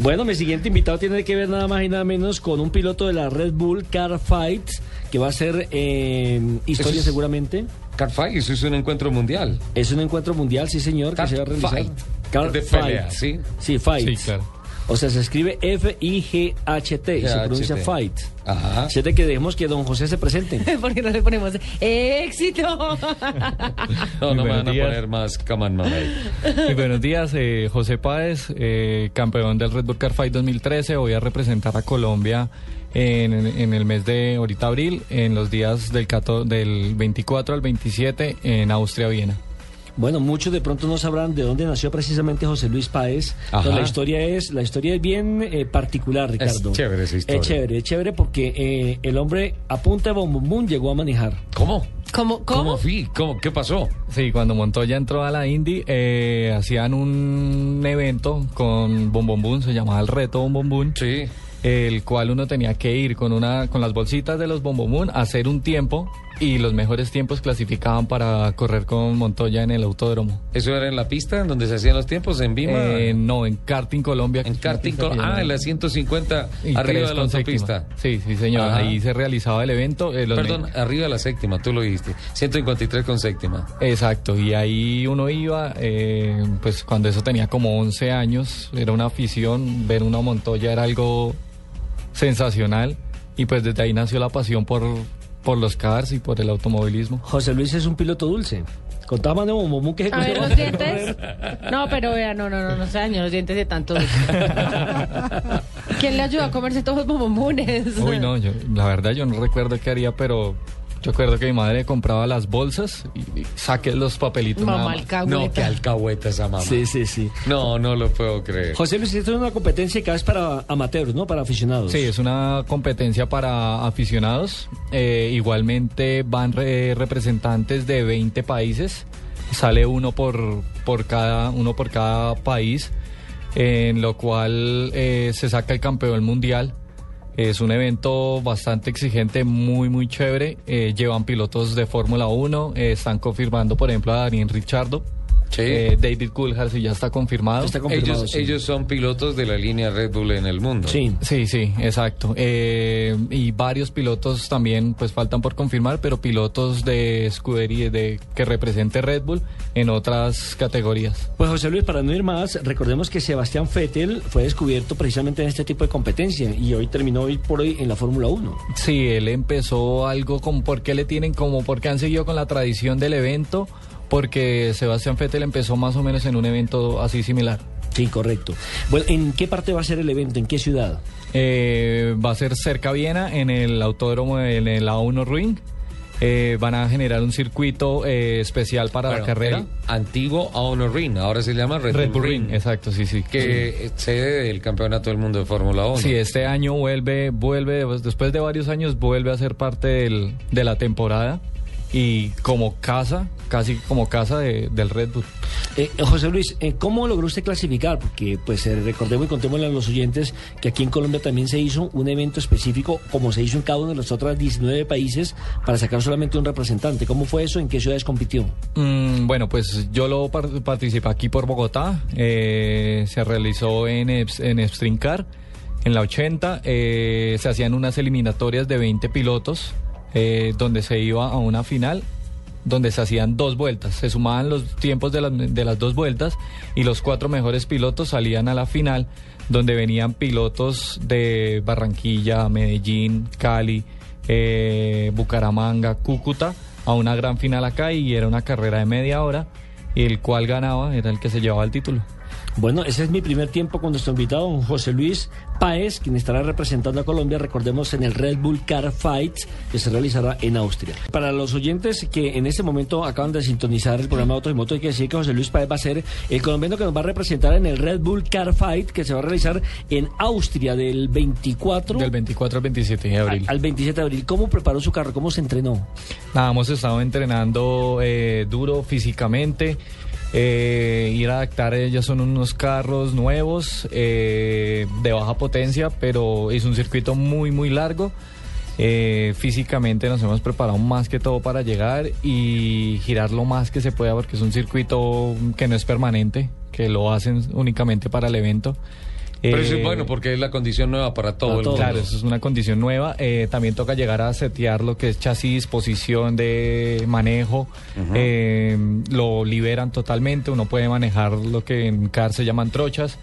Bueno, mi siguiente invitado tiene que ver nada más y nada menos con un piloto de la Red Bull Car Fight, que va a ser eh, historia es- seguramente. Car Fight, eso es un encuentro mundial. Es un encuentro mundial, sí señor, Car que se va a realizar. Fight. Car De Fight. pelea, ¿sí? Sí, Fight. Sí, claro. O sea, se escribe F-I-G-H-T y se pronuncia Fight. Ajá. Siete que dejemos que don José se presente. porque no le ponemos éxito. No, no me buenos van a días. poner más Caman Mamey. Muy buenos días, eh, José Páez, eh, campeón del Red Bull Car Fight 2013. Voy a representar a Colombia en, en el mes de ahorita abril, en los días del, 14 del 24 al 27 en Austria, Viena. Bueno, muchos de pronto no sabrán de dónde nació precisamente José Luis Páez. Ajá. pero la historia es, la historia es bien eh, particular, Ricardo. chévere esa historia. Es chévere, es chévere porque eh, el hombre a punta de llegó a manejar. ¿Cómo? ¿Cómo? ¿Cómo ¿Cómo? fui? ¿Cómo? ¿Qué pasó? Sí, cuando Montoya entró a la Indy, eh, hacían un evento con Bom Bom Boom, se llamaba el reto Bom Bom Boom. Sí. el cual uno tenía que ir con una con las bolsitas de los Bombomún a hacer un tiempo y los mejores tiempos clasificaban para correr con Montoya en el autódromo. ¿Eso era en la pista en donde se hacían los tiempos? ¿En Vima? Eh, no, en karting Colombia. en karting. pista Col- que Ah, en la 150, y arriba de la séptima. autopista. Sí, sí, señor. Ajá. Ahí se realizaba el evento. eh, Perdón, me- arriba de la séptima, tú lo dijiste. 153 con séptima. Exacto, y ahí uno iba, eh, pues cuando eso tenía como 11 años, era una afición, ver una Montoya era algo sensacional y pues desde ahí nació la pasión por, por los cars y por el automovilismo. José Luis es un piloto dulce. Contaba más de bum que se A ver, los dientes. No, pero vea, no, no, no, no se dañó los dientes de tanto. ¿Quién le ayudó a comerse todos los bombones? Uy, no, yo, la verdad yo no recuerdo qué haría, pero yo recuerdo que mi madre compraba las bolsas y, y saqué los papelitos. Mamá alcahueta. No, qué alcahueta esa mamá. Sí, sí, sí. No, no lo puedo creer. José Luis, esto es una competencia que es para amateurs, ¿no? Para aficionados. Sí, es una competencia para aficionados. Eh, igualmente van re- representantes de 20 países. Sale uno por, por, cada, uno por cada país, en lo cual eh, se saca el campeón mundial. Es un evento bastante exigente, muy, muy chévere. Eh, llevan pilotos de Fórmula 1. eh, están confirmando, por ejemplo, a Daniel Richardo. Sí. Eh, David Coulthard, si ya está confirmado. Está confirmado, ellos, sí. ellos son pilotos de la línea Red Bull en el mundo. Sí. Sí, sí, exacto. Eh, y varios pilotos también, pues faltan por confirmar, pero pilotos de escudería de que represente Red Bull en otras categorías. Pues José Luis, para no ir más, recordemos que Sebastián Vettel fue descubierto precisamente en este tipo de competencia y hoy terminó hoy por hoy en la Fórmula 1. Sí, él empezó algo como por qué le tienen como por qué han seguido con la tradición del evento, porque Sebastián Vettel empezó más o menos en un evento así similar. Sí, correcto. Bueno, ¿en qué parte va a ser el evento? ¿En qué ciudad? Eh, va a ser cerca a Viena, en el autódromo, en el A1 Ring. Eh, van a generar un circuito eh, especial para Bueno, la carrera. antiguo Honor Ring, ahora se llama Red, Red Bull Bull Ring, Ring, exacto, sí, sí. que es sede del campeonato del mundo de Fórmula 1. Sí, este año vuelve, vuelve, después de varios años, vuelve a ser parte del- de la temporada y como casa, casi como casa de- del Red Bull. Eh, José Luis, eh, ¿cómo logró usted clasificar? Porque pues eh, recordemos y contémosle a los oyentes que aquí en Colombia también se hizo un evento específico, como se hizo en cada uno de los otros 19 países, para sacar solamente un representante. ¿Cómo fue eso? ¿En qué ciudades compitió? Mm, bueno, pues yo lo par- participé aquí por Bogotá, eh, se realizó en, Eps- en Epstrincar, en la 80, eh, se hacían unas eliminatorias de 20 pilotos, eh, donde se iba a una final, donde se hacían dos vueltas, se sumaban los tiempos de las, de las dos vueltas y los cuatro mejores pilotos salían a la final, donde venían pilotos de Barranquilla, Medellín, Cali, eh, Bucaramanga, Cúcuta, a una gran final acá y era una carrera de media hora y el cual ganaba era el que se llevaba el título. Bueno, ese es mi primer tiempo con nuestro invitado, don José Luis Páez, quien estará representando a Colombia, recordemos, en el Red Bull Car Fight que se realizará en Austria. Para los oyentes que en este momento acaban de sintonizar el programa Autos y Motos, hay que decir que José Luis Páez va a ser el colombiano que nos va a representar en el Red Bull Car Fight que se va a realizar en Austria del 24 Del 24 al 27 de abril. al 27 de abril. ¿Cómo preparó su carro? ¿Cómo se entrenó? Nada, hemos estado entrenando eh, duro físicamente. Eh, ir a adaptar, eh, ya son unos carros nuevos eh, de baja potencia, pero es un circuito muy, muy largo. Eh, físicamente nos hemos preparado más que todo para llegar y girar lo más que se pueda porque es un circuito que no es permanente, que lo hacen únicamente para el evento. Pero eso Eh, es bueno porque es la condición nueva para todo para el mundo. Claro, eso es una condición nueva. Eh, también toca llegar a setear lo que es chasis, posición de manejo. Eh, lo liberan totalmente. Uno puede manejar lo que en CAR se llaman trochas.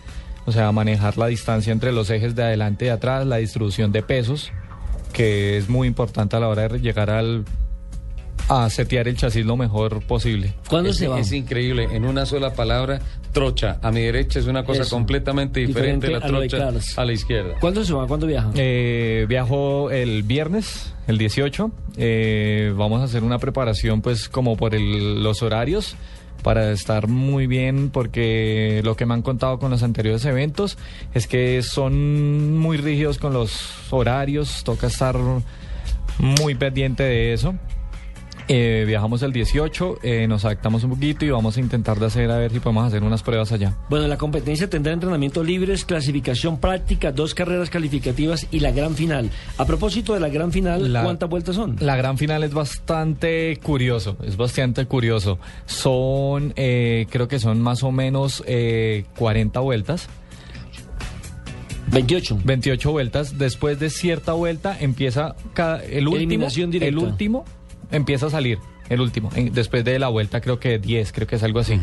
O sea, manejar la distancia entre los ejes de adelante y de atrás, la distribución de pesos, que es muy importante a la hora de llegar al, a setear el chasis lo mejor posible. ¿Cuándo es, se va? es increíble, en una sola palabra, trocha. A mi derecha es una cosa Eso. completamente diferente, Diferente la a de trocha a la izquierda. ¿Cuándo se va? ¿Cuándo viaja? Eh, viajo el viernes, el 18. Eh, vamos a hacer una preparación, pues, como por el- los horarios, para estar muy bien, porque lo que me han contado con los anteriores eventos es que son muy rígidos con los horarios, toca estar muy pendiente de eso. Eh, viajamos el 18, eh, nos adaptamos un poquito y vamos a intentar de hacer a ver si podemos hacer unas pruebas allá. Bueno, la competencia tendrá entrenamiento libres, clasificación práctica, dos carreras calificativas y la gran final. A propósito de la gran final, La- ¿cuántas vueltas son? La gran final es bastante curioso, es bastante curioso. Son, eh, creo que son más o menos eh, 40 vueltas, 28. 28 vueltas. Después de cierta vuelta empieza cada, el último, Eliminación directa. el último empieza a salir. El último, En- después de la vuelta creo que 10, creo que es algo así.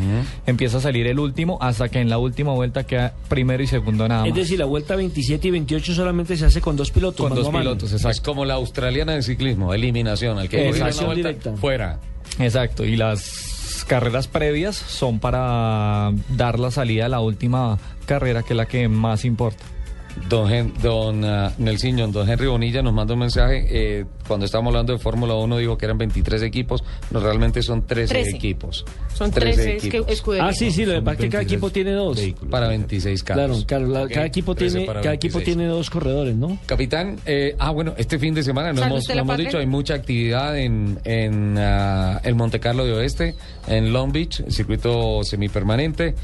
Empieza a salir el último hasta que en la última vuelta queda primero y segundo nada más. Es decir, la vuelta 27 y 28 solamente se hace con dos pilotos. con dos pilotos, Es exacto. como la australiana de ciclismo, eliminación. Al que una vuelta, directa. fuera. Exacto, y las carreras previas son para dar la salida a la última carrera, que es la que más importa. Don, Hen- don ah, Nelson, don Henry Bonilla nos manda un mensaje. eh, cuando estábamos hablando de Fórmula 1, dijo que eran 23 equipos. No, realmente son 13, 13. equipos. Son 13 13 esque- escuderías. Ah, sí, sí, lo que pasa es que cada 26 equipo tiene dos. vehículos. Para 26 carros. Claro, claro, la- cada equipo 13 tiene cada equipo 26. tiene dos corredores, ¿no? Capitán, eh, ah, bueno, este fin de semana, no ¿Sabe hemos, la hemos dicho, hay mucha actividad en, en ah, el Monte Carlo de Oeste, en Long Beach, el circuito semipermanente.